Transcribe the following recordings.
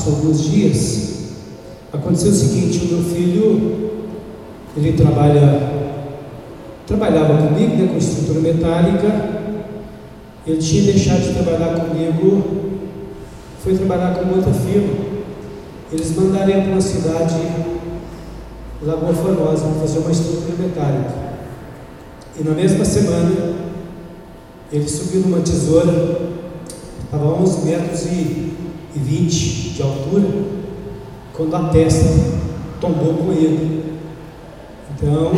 passou alguns dias. Aconteceu o seguinte, o meu filho, ele trabalha, trabalhava comigo, né, com estrutura metálica, ele tinha deixado de trabalhar comigo, foi trabalhar com outra firma. Eles mandariam para uma cidade, Lagoa Formosa, para fazer uma estrutura metálica. E na mesma semana, ele subiu numa tesoura, estava a 11 metros e, 20 de altura, quando a testa tombou com ele. Então,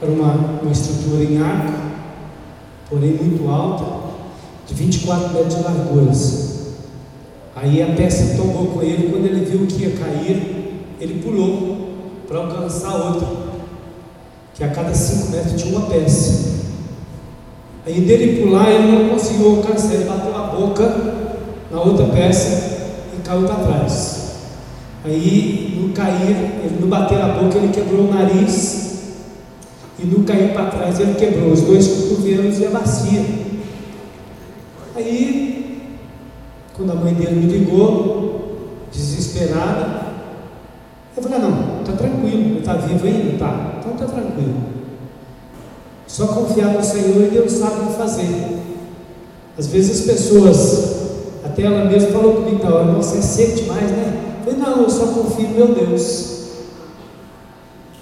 era uma, uma estrutura em arco, porém muito alta, de 24 metros de larguras. Aí a peça tombou com ele, quando ele viu que ia cair, ele pulou para alcançar outra, que a cada 5 metros tinha uma peça. Aí dele pular, ele não conseguiu alcançar, ele bateu a boca na outra peça e caiu para trás. Aí, no cair, ele no bater a boca, ele quebrou o nariz e no cair para trás, ele quebrou os dois cotovelos e a bacia. Aí, quando a mãe dele me ligou, desesperada, eu falei: Não, está tranquilo, ele está vivo ainda? Tá, então está tranquilo. Só confiar no Senhor e Deus sabe o que fazer. Às vezes as pessoas, até ela mesma falou comigo na hora: Nossa, é demais, né? Eu falei, não, eu só confio em meu Deus.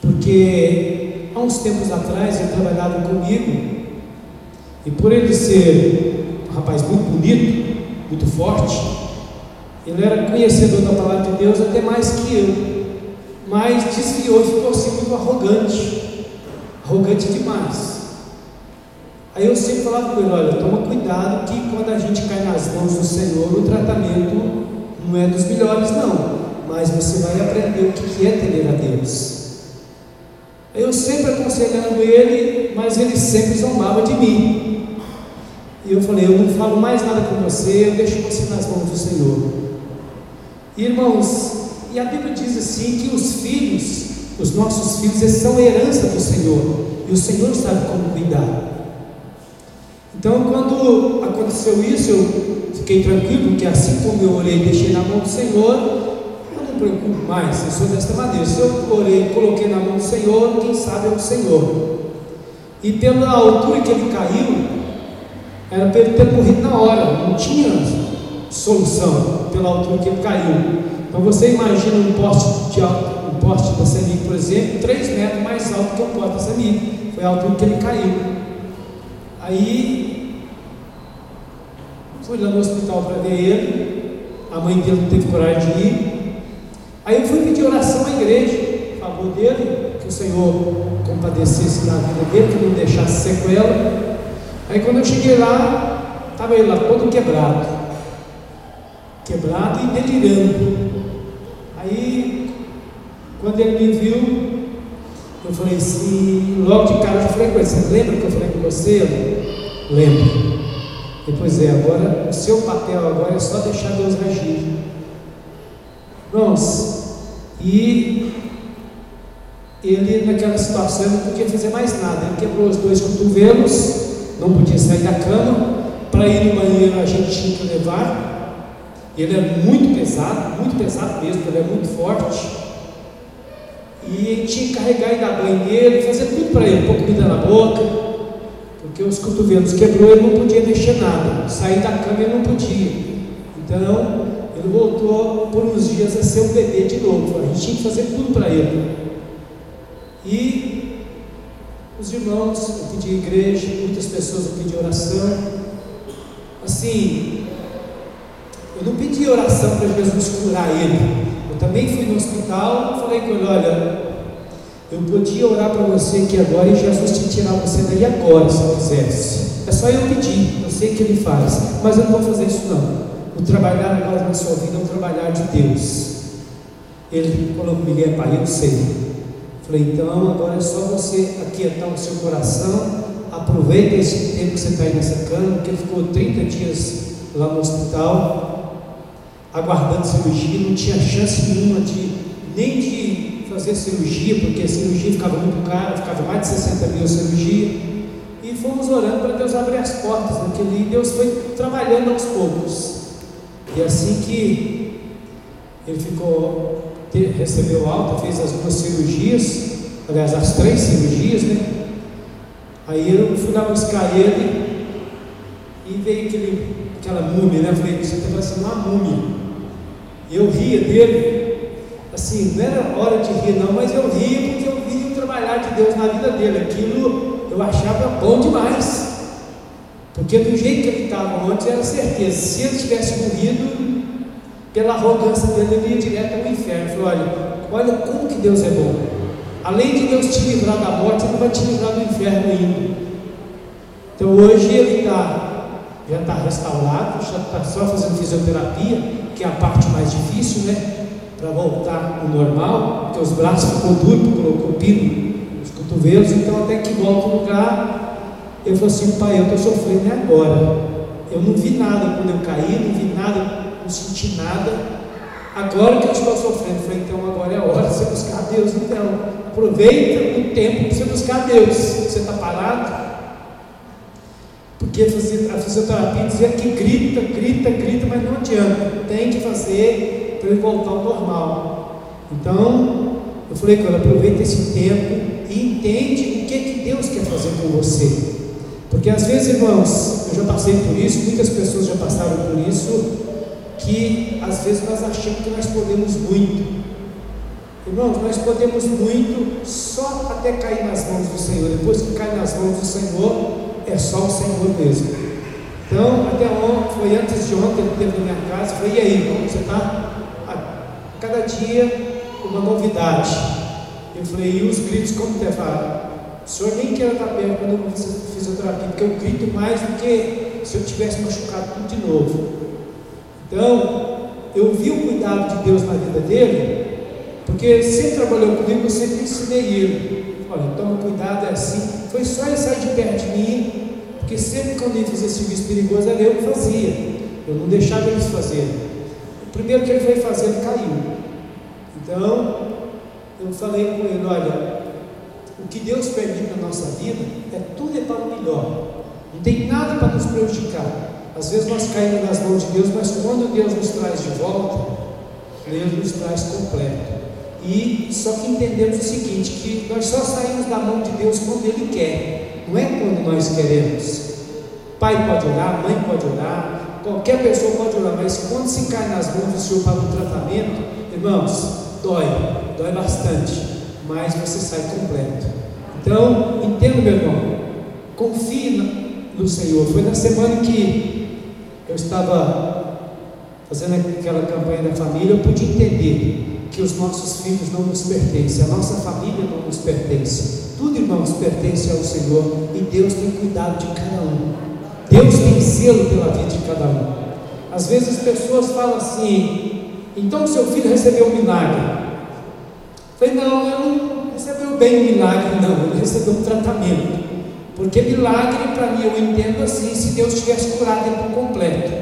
Porque há uns tempos atrás ele trabalhava comigo, e por ele ser um rapaz muito bonito, muito forte, ele era conhecedor da palavra de Deus até mais que eu, mas desviou e ficou assim muito arrogante, arrogante demais. Aí eu sempre falava com ele: olha, toma cuidado que quando a gente cai nas mãos do Senhor, o tratamento não é dos melhores, não, mas você vai aprender o que é temer a Deus. Eu sempre aconselhando ele, mas ele sempre zombava de mim. E eu falei: Eu não falo mais nada com você, eu deixo você nas mãos do Senhor. Irmãos, e a Bíblia diz assim: que os filhos, os nossos filhos, eles são herança do Senhor, e o Senhor sabe como cuidar. Então, quando aconteceu isso, eu fiquei tranquilo, porque assim como eu orei e deixei na mão do Senhor, eu não me preocupo mais, eu sou desta maneira. Se eu orei e coloquei na mão do Senhor, quem sabe é o Senhor. E pela altura que ele caiu, era para ele ter morrido na hora, não tinha solução pela altura que ele caiu. Então você imagina um poste de alto, um poste da CEMIG, por exemplo, 3 metros mais alto que o poste da CEMIG. Foi a altura que ele caiu. Aí Fui lá no hospital para ver ele. A mãe dele não teve coragem de ir. Aí eu fui pedir oração à igreja, a favor dele, que o Senhor compadecesse da vida dele, que não deixasse sequela. Aí quando eu cheguei lá, estava ele lá todo quebrado. Quebrado e delirando. Aí, quando ele me viu, eu falei assim, logo de cara eu falei com ele, você lembra que eu falei com você? Lembro. Pois é, agora o seu papel agora é só deixar Deus agir. Irmãos, e ele naquela situação não podia fazer mais nada. Ele quebrou os dois cotovelos, não podia sair da cama. Para ir no banheiro a gente tinha que levar. Ele é muito pesado, muito pesado mesmo, ele é muito forte. E tinha que carregar e dar banho nele, fazer tudo para ele, pôr comida na boca porque os cotovelos quebrou, ele não podia mexer nada, sair da cama ele não podia. Então, ele voltou por uns dias a ser um bebê de novo. A gente tinha que fazer tudo para ele. E os irmãos, eu pedi igreja, muitas pessoas eu pedi oração. Assim, eu não pedi oração para Jesus curar ele. Eu também fui no hospital falei com ele, olha, eu podia orar para você que agora e Jesus te tirar você daí agora, se eu quisesse. É só eu pedir, eu sei que Ele faz, mas eu não vou fazer isso não. O trabalhar agora na sua vida é um trabalhar de Deus. Ele falou comigo, é pai, eu sei. Falei, então agora é só você aquietar o seu coração, aproveita esse tempo que você está aí nessa cama, porque ele ficou 30 dias lá no hospital, aguardando cirurgia, não tinha chance nenhuma de nem de fazer cirurgia, porque a cirurgia ficava muito cara, ficava mais de 60 mil a cirurgia. E fomos orando para Deus abrir as portas naquele e Deus foi trabalhando aos poucos. E assim que ele ficou, recebeu alta, fez as duas cirurgias, aliás, as três cirurgias, né? Aí eu fui lá buscar ele e veio aquele, aquela múmia, né? Eu falei, você está parecendo uma múmia. Eu ria dele, assim, não era hora de rir não, mas eu ria porque eu via o trabalhar de Deus na vida dele. Aquilo eu achava bom demais. Porque do jeito que ele estava ontem, era certeza, se ele tivesse morrido, pela arrogância dele, ele ia direto ao inferno. Falei, olha, olha como que Deus é bom. Além de Deus te livrar da morte, Ele vai te livrar do inferno ainda. Então hoje ele tá, já está restaurado, já está só fazendo fisioterapia, que é a parte mais difícil, né? Para voltar ao normal, porque os braços ficou duro, colocou pino nos cotovelos, então até que volta ao lugar, ele falou assim, pai, eu estou sofrendo agora. Eu não vi nada quando eu caí, não vi nada, não senti nada. Agora que eu estou sofrendo, eu falei, então agora é a hora de você buscar Deus. Então, aproveita o tempo para você buscar Deus. Você está parado? Porque a fisioterapia dizia que grita, grita, grita, mas não adianta. Tem que fazer para ele voltar ao normal. Então, eu falei, cara, aproveita esse tempo e entende o que, que Deus quer fazer com você. Porque às vezes, irmãos, eu já passei por isso, muitas pessoas já passaram por isso, que às vezes nós achamos que nós podemos muito. Irmãos, nós podemos muito só até cair nas mãos do Senhor. Depois que cai nas mãos do Senhor, é só o Senhor mesmo. Então, até ontem, foi antes de ontem, ele teve na minha casa, falei, e aí, como você está? Cada dia uma novidade. Eu falei, e os gritos como te fala? O senhor nem quer estar perto quando eu fiz fisioterapia, porque eu grito mais do que se eu tivesse machucado tudo de novo. Então, eu vi o cuidado de Deus na vida dele, porque ele sempre trabalhou comigo, eu sempre ensinei ele. Olha, toma cuidado, é assim. Foi só ele sair de perto de mim, porque sempre quando ele fazia serviço perigoso era eu que fazia. Eu não deixava eles fazerem. O primeiro que ele foi fazer, ele caiu. Então, eu falei com ele, olha, o que Deus permite na nossa vida é tudo é para o melhor. Não tem nada para nos prejudicar. Às vezes nós caímos nas mãos de Deus, mas quando Deus nos traz de volta, Deus nos traz completo. E só que entendemos o seguinte, que nós só saímos da mão de Deus quando Ele quer, não é quando nós queremos. Pai pode orar, mãe pode orar, qualquer pessoa pode orar, mas quando se cai nas mãos do Senhor para um tratamento, irmãos, dói, dói bastante mas você sai completo. Então, entenda, meu irmão, confie no Senhor. Foi na semana que eu estava fazendo aquela campanha da família, eu pude entender que os nossos filhos não nos pertencem, a nossa família não nos pertence. Tudo, irmãos, pertence ao Senhor e Deus tem cuidado de cada um. Deus tem selo pela vida de cada um. Às vezes as pessoas falam assim: então seu filho recebeu um milagre. Falei, não, eu não recebeu bem o milagre, não, ele recebeu um tratamento. Porque milagre, para mim, eu entendo assim, se Deus tivesse curado ele por completo.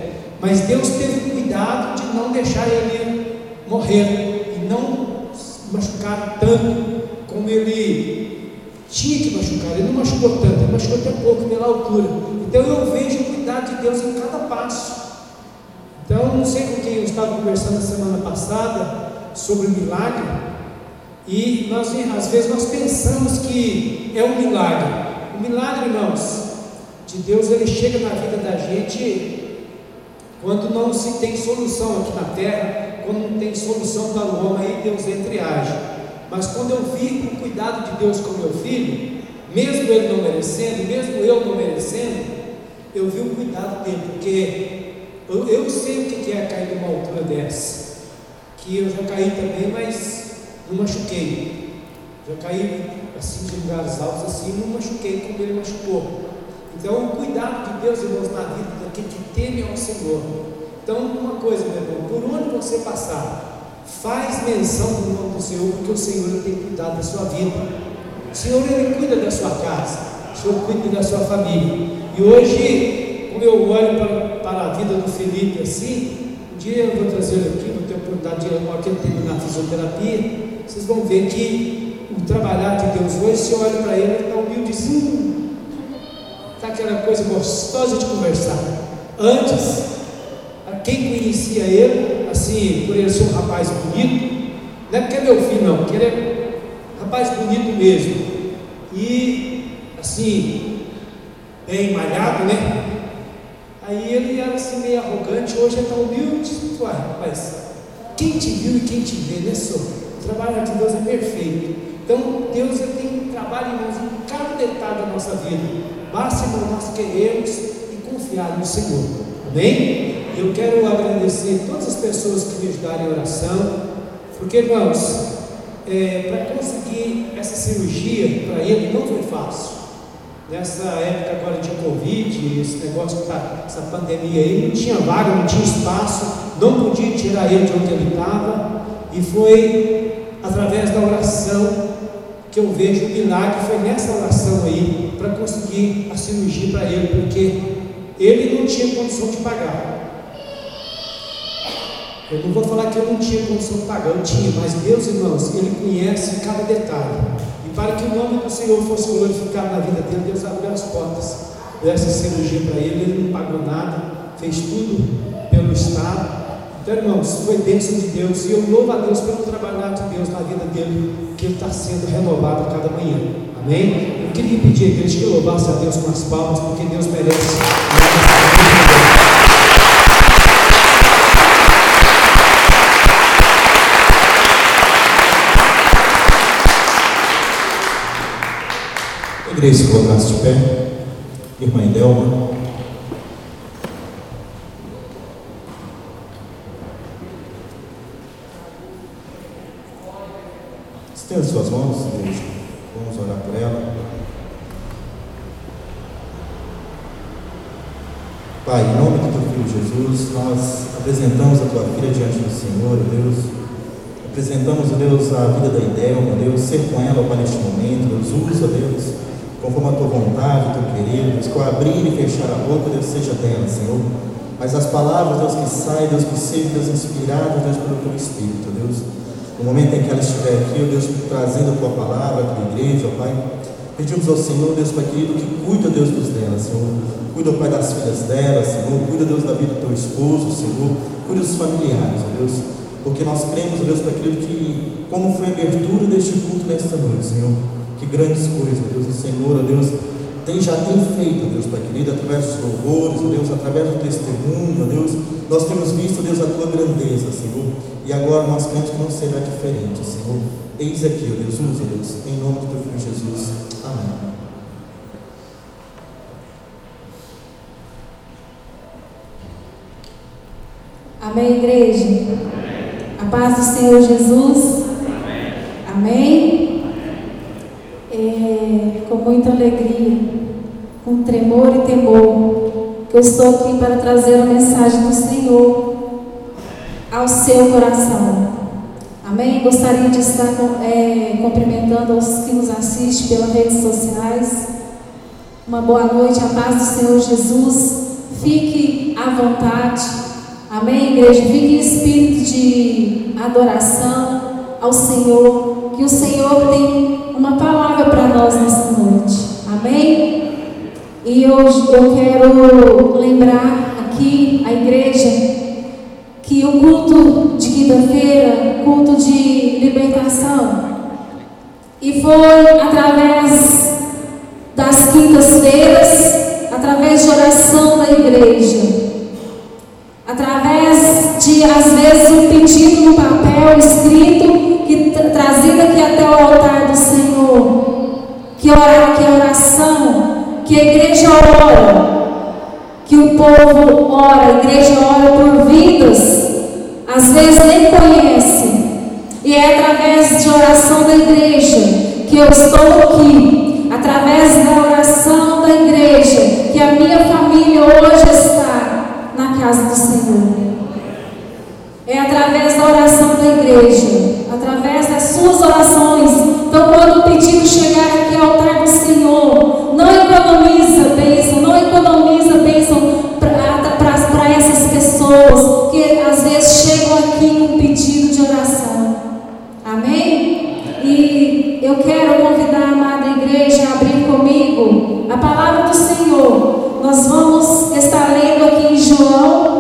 Mas Deus teve cuidado de não deixar ele morrer não machucar tanto como ele tinha que machucar. Ele não machucou tanto, ele machucou até pouco pela altura. Então eu vejo o cuidado de Deus em cada passo. Então, não sei com quem eu estava conversando semana passada sobre o milagre, e nós, às vezes nós pensamos que é um milagre. O milagre, irmãos, de Deus, ele chega na vida da gente quando não se tem solução aqui na terra, quando não tem solução para o homem, aí Deus entra e age. Mas quando eu vi o cuidado de Deus com meu filho, mesmo ele não merecendo, mesmo eu não merecendo, eu vi o cuidado dele, porque eu, eu sei o que é cair numa altura dessa. Que eu já caí também, mas não machuquei. Já caí assim de lugares altos assim, não machuquei como ele machucou. Então, o cuidado de Deus, irmãos, na vida daquele que teme ao Senhor. Então, uma coisa, meu irmão, por onde você passar, faz menção do nome do Senhor, porque o Senhor tem cuidado da sua vida. O Senhor ele cuida da sua casa, o Senhor cuida da sua família. E hoje, como eu olho para, para a vida do Felipe assim, um dia eu vou trazer ele aqui, vou ter oportunidade de ir aqui terminar a fisioterapia, vocês vão ver que o trabalhar de Deus hoje, se olha para ele, ele está humildezinho, está aquela coisa gostosa de conversar. Antes, quem conhecia ele, assim, ser um rapaz bonito, não é porque é meu filho, não, porque ele é um rapaz bonito mesmo, e assim, bem malhado, né? Aí ele era assim meio arrogante, hoje ele está humilde, uai, rapaz, quem te viu e quem te vê, né, senhor? O trabalho de Deus é perfeito. Então, Deus ele tem um trabalho em cada detalhe da nossa vida. Basta, irmão, nós queremos e confiar no Senhor. Amém? Eu quero agradecer todas as pessoas que me ajudaram em oração, porque, irmãos, é, para conseguir essa cirurgia para ele não foi fácil. Nessa época agora de Covid, esse negócio, tá, essa pandemia aí, não tinha vaga, não tinha espaço, não podia tirar ele de onde ele estava, e foi através da oração que eu vejo o milagre, foi nessa oração aí, para conseguir a cirurgia para ele, porque ele não tinha condição de pagar. Eu não vou falar que eu não tinha condição de pagar, eu tinha, mas Deus, irmãos, Ele conhece cada detalhe. E para que o nome do Senhor fosse glorificado na vida dele, Deus abriu as portas dessa cirurgia para ele, ele não pagou nada, fez tudo pelo Estado. Então, irmãos, foi bênção de Deus, e eu louvo a Deus pelo trabalho de Deus na vida dele, que ele está sendo renovado a cada manhã. Amém? Eu queria pedir a igreja que louvasse a Deus com as palmas, porque Deus merece. Igreja, se colocasse de pé. Irmã Delma. Estenda suas mãos, igreja. Vamos orar por ela. Pai, em nome do teu filho Jesus, nós apresentamos a tua filha diante do Senhor, Deus. Apresentamos, Deus, a vida da Idelma, Deus, ser com ela para este momento, Deus, usa, Deus conforme a tua vontade, o teu querer, Deus, que eu abrir e fechar a boca, Deus, seja dela, Senhor. Mas as palavras, Deus, que saem, Deus, que sejam, Deus, inspiradas, Deus, pelo teu Espírito, Deus. No momento em que ela estiver aqui, Deus, trazendo a tua palavra, a tua igreja, ó Pai, pedimos ao Senhor, Deus, Pai querido, que cuida, Deus, dos dela, Senhor. Cuida, Pai, das filhas dela, Senhor. Cuida, Deus, da vida do teu esposo, Senhor. Cuida dos familiares, ó Deus. Porque nós cremos, Deus, Pai querido, que como foi a abertura deste culto nesta noite, Senhor que grandes coisas, Deus, o Senhor, Deus, tem, já tem feito, Deus, Pai querido, através dos louvores, Deus, através do testemunho, Deus, nós temos visto, Deus, a tua grandeza, Senhor, e agora nós cremos que não será diferente, Senhor. Eis aqui, ó Deus, usa, Deus, em nome do teu filho Jesus. Amém. Amém, igreja? Amém. A paz do Senhor Jesus. Amém. Amém é, com muita alegria, com tremor e temor, que eu estou aqui para trazer a mensagem do Senhor ao seu coração. Amém? Gostaria de estar é, cumprimentando os que nos assistem pelas redes sociais. Uma boa noite, a paz do Senhor Jesus. Fique à vontade. Amém, igreja? Fique em espírito de adoração ao Senhor. Que o Senhor tem uma palavra para nós nessa noite. Amém? E hoje eu quero lembrar aqui a igreja que o culto de quinta-feira, culto de libertação, e foi através das quintas-feiras, através de oração da igreja, através de às vezes um pedido no papel escrito que trazido aqui até o altar do Senhor, que, orar, que a oração, que a igreja ora, que o povo ora, a igreja ora por vidas, às vezes nem conhece. E é através de oração da igreja que eu estou aqui, através da oração da igreja, que a minha família hoje está na casa do Senhor. É através da oração da igreja, através das suas orações. Então, permitido chegar aqui ao altar do Senhor. Não economiza bênção, não economiza bênção para essas pessoas que às vezes chegam aqui com um pedido de oração. Amém? E eu quero convidar a amada igreja a abrir comigo a palavra do Senhor. Nós vamos estar lendo aqui em João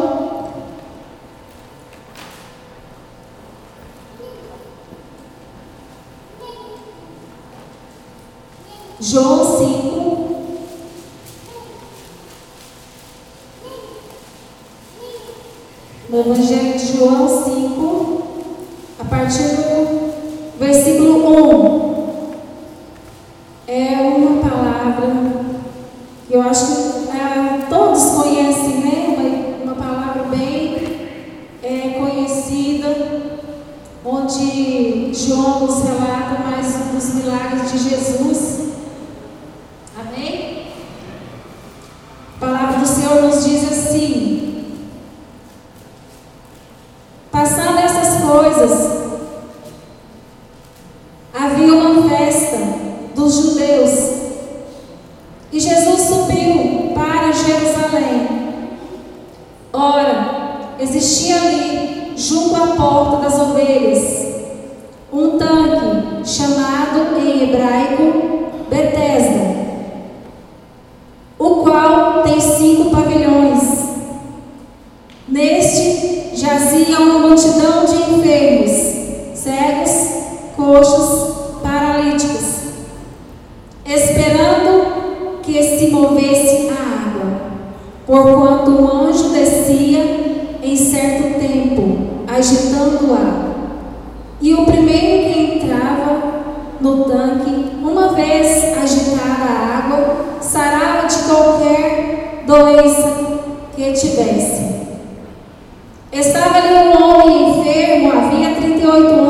entrava no tanque, uma vez agitada a água, sarava de qualquer doença que tivesse. Estava ali um homem enfermo, havia 38 anos.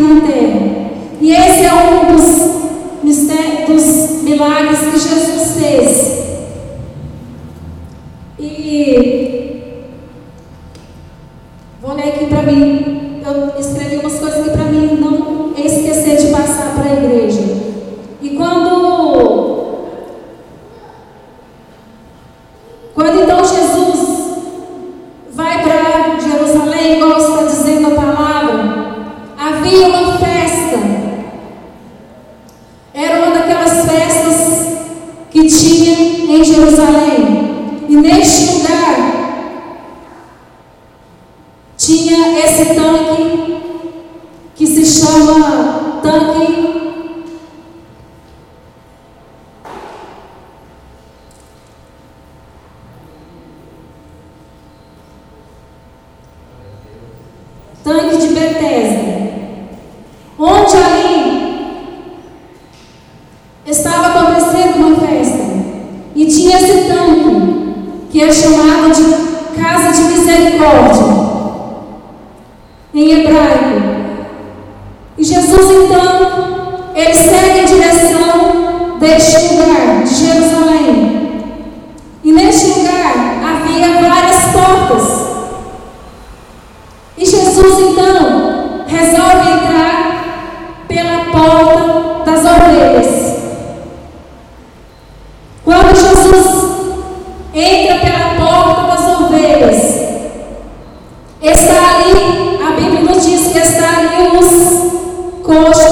Na os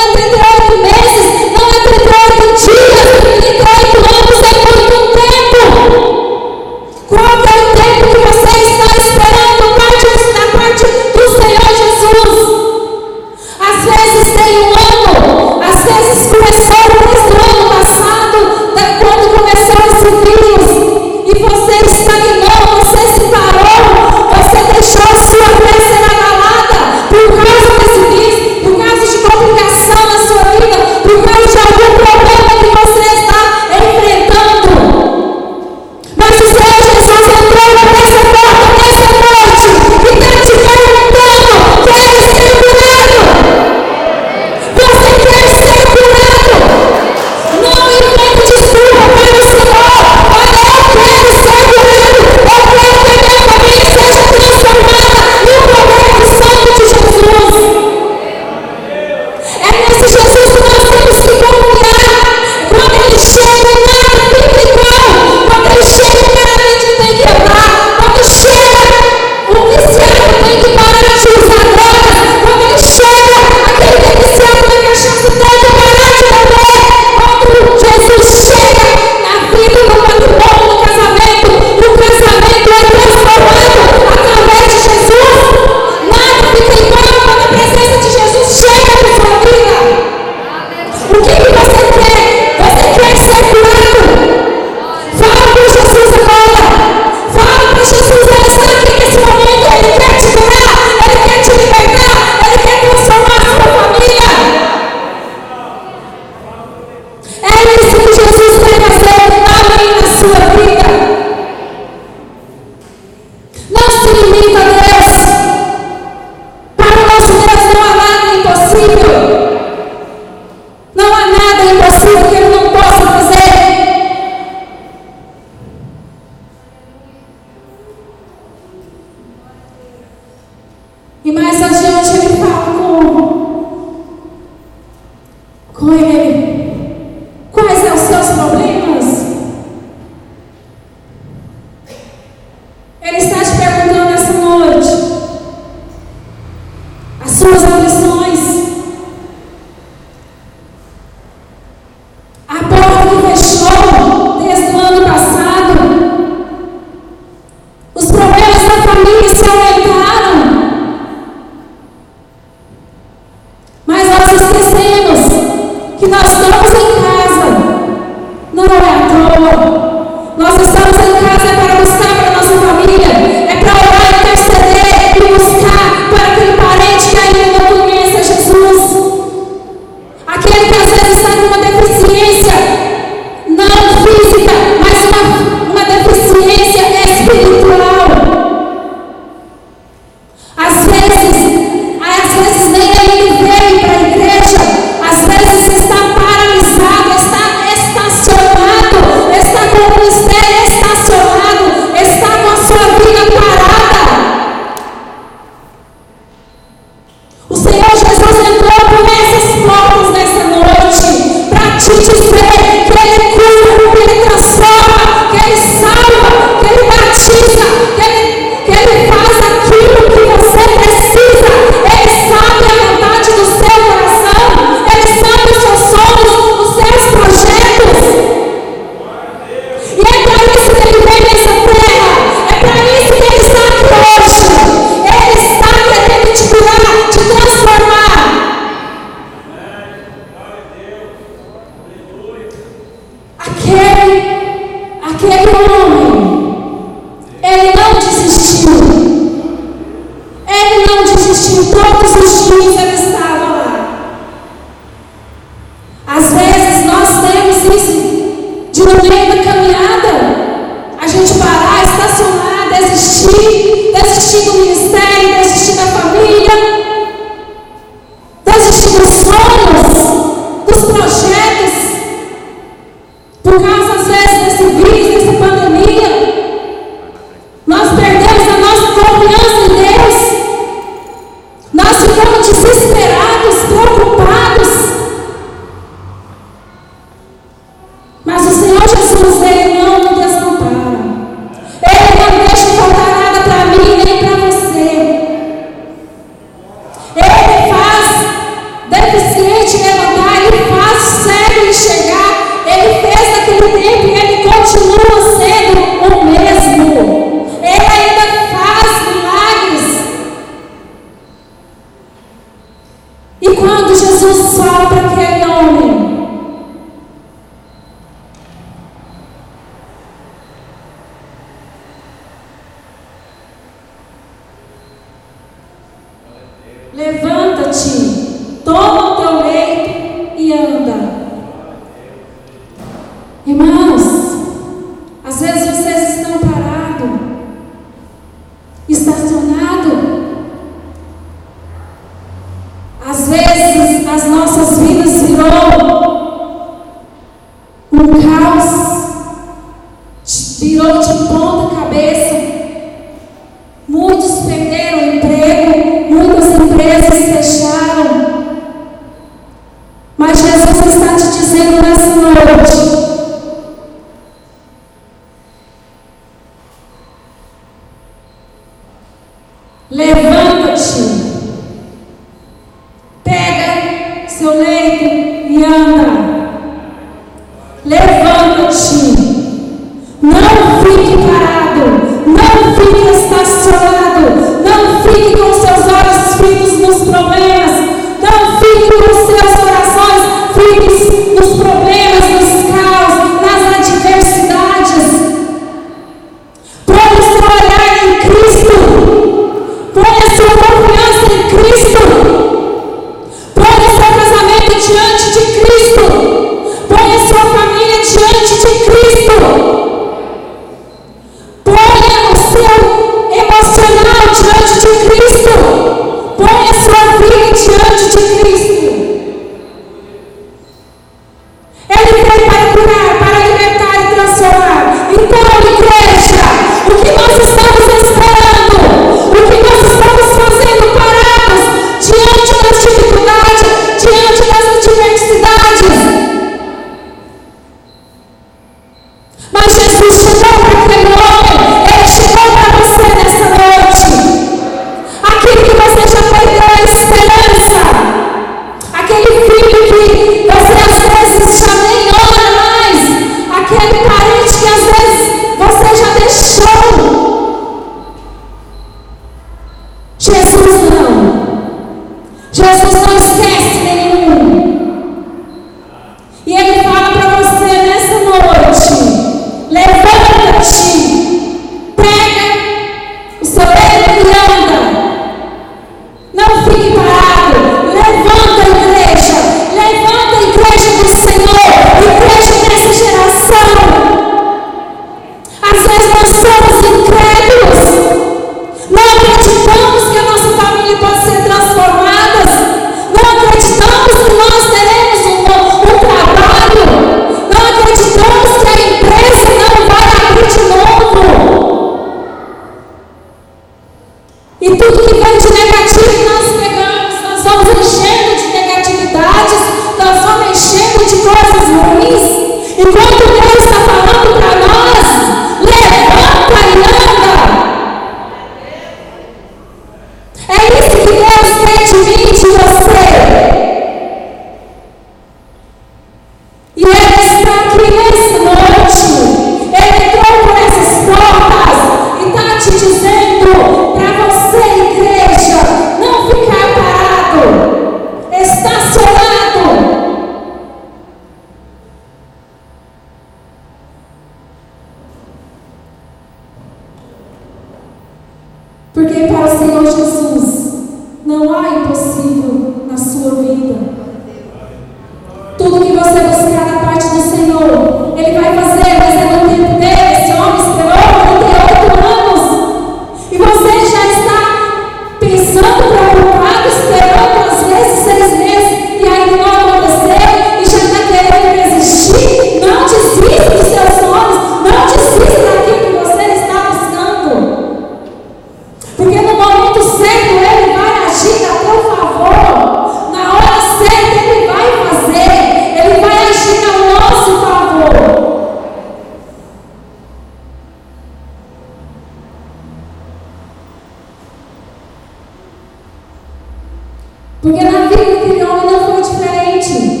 Porque na vida daquele homem não foi diferente.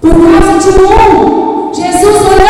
Por causa de um, Jesus olhou.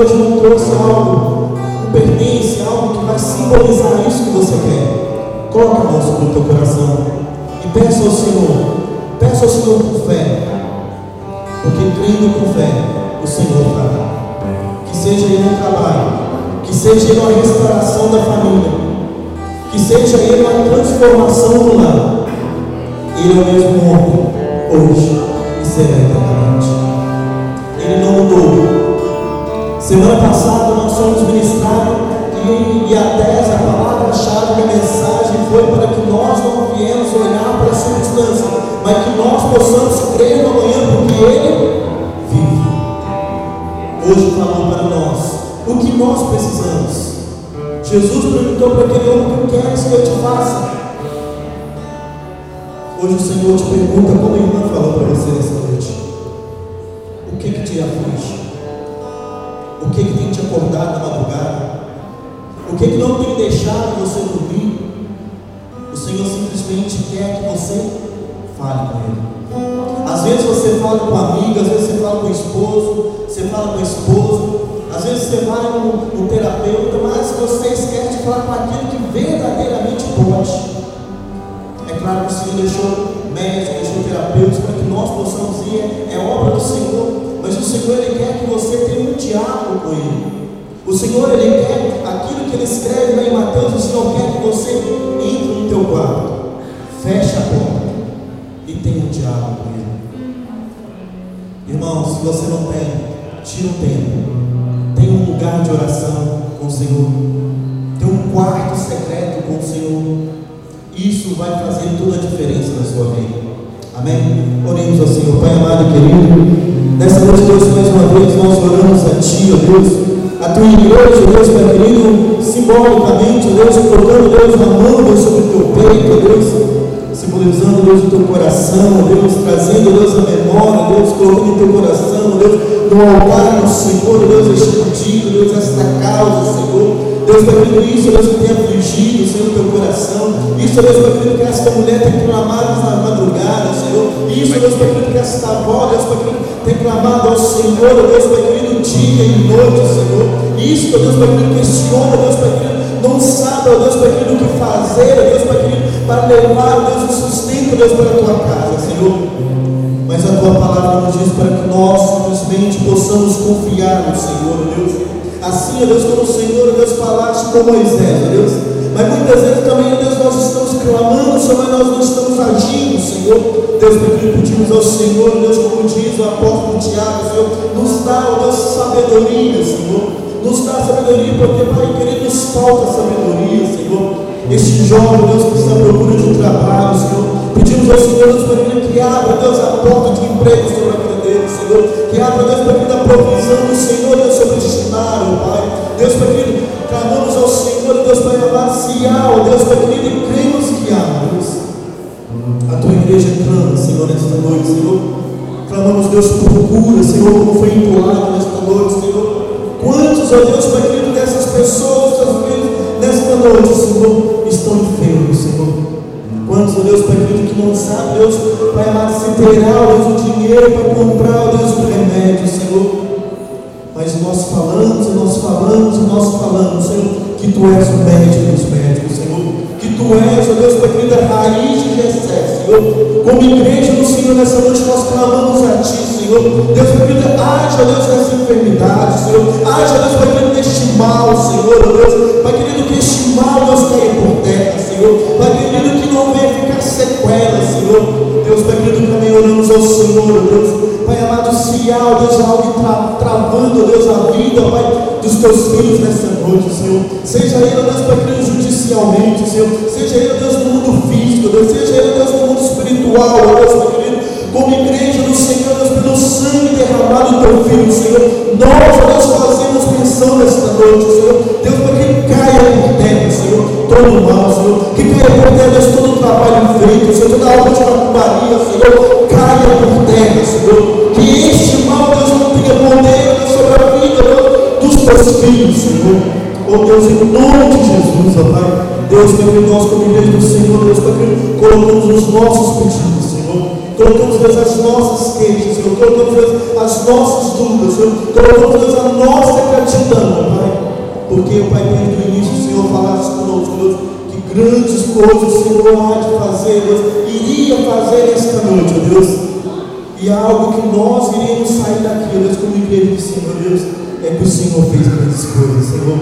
Hoje não trouxe algo, um pertence, algo que vai simbolizar isso que você quer. mão sobre o teu coração e peça ao Senhor, peça ao Senhor com fé, porque crendo com fé, o Senhor fará. Que seja Ele no trabalho, que seja Ele uma restauração da família, que seja Ele uma transformação do lar. Ele é o mesmo ontem, hoje e será eternamente. Ele não mudou. Semana passada nós fomos ministrados e, e a tese, a palavra-chave da mensagem foi para que nós não viemos olhar para a circunstância, mas que nós possamos crer no amanhã, porque Ele vive. Hoje falou para nós o que nós precisamos. Jesus perguntou para aquele homem: O que queres que eu te faça? Hoje o Senhor te pergunta, como a irmã falou para você nessa noite: O que que te aflige? O que que tem te acordado na madrugada? O que que não tem deixado você dormir? O Senhor simplesmente quer que você fale com Ele. Às vezes você fala com amiga, às vezes você fala com o esposo, você fala com a esposa, às vezes você vai no, no terapeuta, mas você esquece de falar com aquele que verdadeiramente pode. É claro que o Senhor deixou médicos, deixou terapeutas para que nós possamos ir, é obra do Senhor, mas o Senhor ele quer que você tenha um diálogo com Ele. O Senhor ele quer aquilo que ele escreve lá em Mateus, o Senhor quer que você entre no teu quarto, feche a porta e tenha um diálogo com Ele. Irmão, se você não tem, tira um tempo, tenha um lugar de oração com o Senhor, tenha um quarto secreto com o Senhor. Isso vai fazer toda a diferença na sua vida. Amém? Oremos ao Senhor, Pai amado e querido. Nessa noite, Deus, mais uma vez, nós oramos a Ti, ó Deus. A tua igreja, Deus, Pai querido, simbolicamente, Deus, colocando, Deus, a mão, Deus, sobre o teu peito, Deus, simbolizando, Deus, o teu coração, Deus, trazendo, Deus, a memória, Deus, colocando o teu coração, Deus, no altar, no Senhor, Deus, este pedido, Deus, esta causa, Senhor. Deus, Pai querido, isso, Deus, que tem afligido, Senhor, o teu coração. Isso, Deus, Pai querido, que esta mulher tem clamado na madrugada, Senhor. Isso, Deus, Pai querido, que esta avó, Deus, Pai querido, tem clamado ao Senhor, Deus, Pai querido, dia e noite, Senhor. Isso, Deus, Pai querido, que este homem, Deus, Pai querido, ó Deus, Pai querido, o que fazer, ó Deus, Pai querido, para levar, ó Deus, o sustento, Deus, para a tua casa, Senhor. Mas a tua palavra nos diz para que nós simplesmente possamos confiar no Senhor, ó Deus. Assim, ó Deus, como o Senhor, ó Deus, falaste com Moisés, ó Deus. Mas muitas vezes também, ó Deus, nós estamos clamando, mas nós não estamos agindo, Senhor. Deus, porque pedimos ao Senhor, ó Deus, como diz o apóstolo Tiago, Senhor, nos dá, ó Deus, sabedoria, Senhor. Nos dá sabedoria, porque, Pai querido, nos falta sabedoria, Senhor. Este jovem, Deus, que está à procura de um trabalho, Senhor. Pedimos ao Senhor, Deus, para que abra, Deus, a porta de emprego sobre a vida dele, Senhor. Que abra, Deus, para que a provisão do Senhor, Deus, sobre destinário, Pai. Deus, para que clamamos ao Senhor, Deus, para amar se há, Deus, para que e cremos que há, Deus. A tua igreja clama, Senhor, nesta noite, Senhor. Clamamos, Deus, por cura, Senhor, como foi entoado nesta noite, Senhor. Quantos, ó Deus, Pai querido, dessas pessoas, seus filhos, nesta noite, Senhor, estão enfermos, Senhor. Quantos, ó Deus, Pai querido, que não sabe, Deus, Pai amado, se ó Deus, o dinheiro para comprar, Deus, o remédio, Senhor. Mas nós falamos, nós falamos, nós falamos, Senhor, que Tu és o médico dos médicos, Senhor. Que Tu és, ó Deus, Pai querido, a raiz de Jessé, Senhor. Como igreja do Senhor, nessa noite nós clamamos a Ti, Senhor. Deus, querido, age, ó Deus, nessa enfermidade, Senhor. Ó Deus, Pai querido, neste mal, Senhor, Deus. Pai querido, que este mal, Deus, caia por terra, Senhor. Pai querido, que não venha ficar sequela, Senhor. Deus, Pai querido, também oramos ao Senhor, Deus. Pai amado, se há, Deus, algo tra travando, Deus, a vida, Pai, dos teus filhos nessa noite, Senhor. Seja ele, Deus, Pai querido, judicialmente, Senhor. Seja ele, Deus, no mundo físico, Deus. Seja ele, Deus, no mundo espiritual, Deus, Pai. Como igreja do Senhor, Deus, pelo sangue derramado do teu filho, Senhor. Nós, Deus, fazemos menção nesta noite, Senhor. Deus, para que caia por terra, Senhor, todo mal, Senhor. Que caia por terra, Deus, todo o trabalho feito, Senhor, toda a obra de Senhor. Caia por terra, Senhor. Que este mal, Deus, não tenha poder, sobre a vida, Deus, dos teus filhos, Senhor. Oh Deus, em nome de Jesus, ó Pai. Deus, que nós, como igreja do Senhor, Deus, que colocamos os nossos pedidos. Colocamos, Deus, as nossas queixas, Senhor. Colocamos, as nossas dúvidas, Senhor. Colocamos, Deus, a nossa gratidão, Pai. Porque, Pai, desde o início, Senhor falasse conosco, Deus, que grandes coisas o Senhor há de fazer, Deus, iria fazer nesta noite, Deus. E algo que nós iremos sair daqui, Deus, como igreja do Senhor, Deus, é que o Senhor fez grandes coisas, Senhor.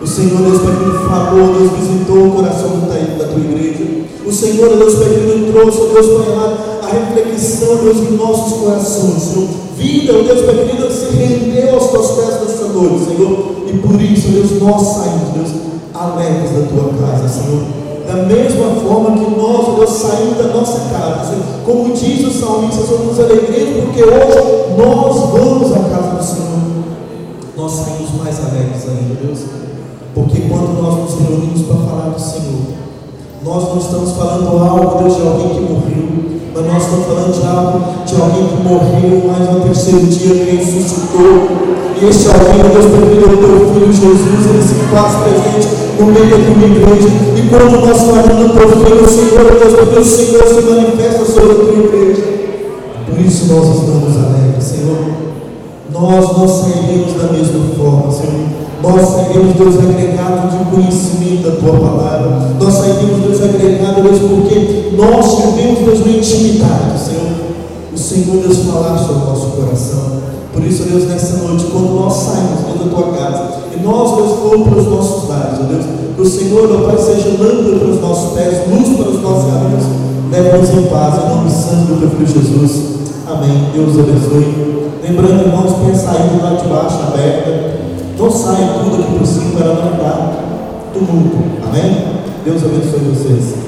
O Senhor, Deus, querido, falou, Deus, visitou o coração da tua igreja. O Senhor, Deus, querido, trouxe, Deus, Pai amado, reflexão, Deus, em nossos corações, Senhor. Vida, Deus, Pai querido, se rendeu aos teus pés nesta noite, Senhor. E por isso, Deus, nós saímos, Deus, alegres da tua casa, Senhor. Da mesma forma que nós, Deus, saímos da nossa casa, Senhor. Como diz o salmista, Senhor, nos alegremos, porque hoje nós vamos à casa do Senhor. Nós saímos mais alegres ainda, Deus. Porque quando nós nos reunimos para falar do Senhor, nós não estamos falando algo, Deus, de alguém que morreu mas nós estamos falando de algo, de alguém que morreu, mas no terceiro dia ressuscitou. E esse alguém, Deus, permitiu o teu filho Jesus, ele se faz presente no meio da tua igreja. E quando nós falamos do teu filho, o Senhor, Deus, porque o Senhor se manifesta sobre a tua igreja. Por isso nós estamos alegres, Senhor. Nós não sairemos da mesma forma, Senhor. Nós sairemos, Deus, agregado de conhecimento da tua palavra. Nós sairemos, Deus, agregado, Deus, porque nós tivemos, Deus, uma intimidade, Senhor. O Senhor, Deus, falar sobre o nosso coração. Por isso, Deus, nessa noite, quando nós saímos da tua casa, e nós, Deus, fomos para os nossos lares, Deus, que o Senhor, meu Pai, seja lâmpada para os nossos pés, luz para os nossos caminhos. Leva-nos em paz, em nome santo do teu filho Jesus. Amém. Deus abençoe. Lembrando, irmãos, que a saída lá de baixo, aberta. Não saia tudo aqui por cima para não dar tumulto. Amém? Deus abençoe vocês.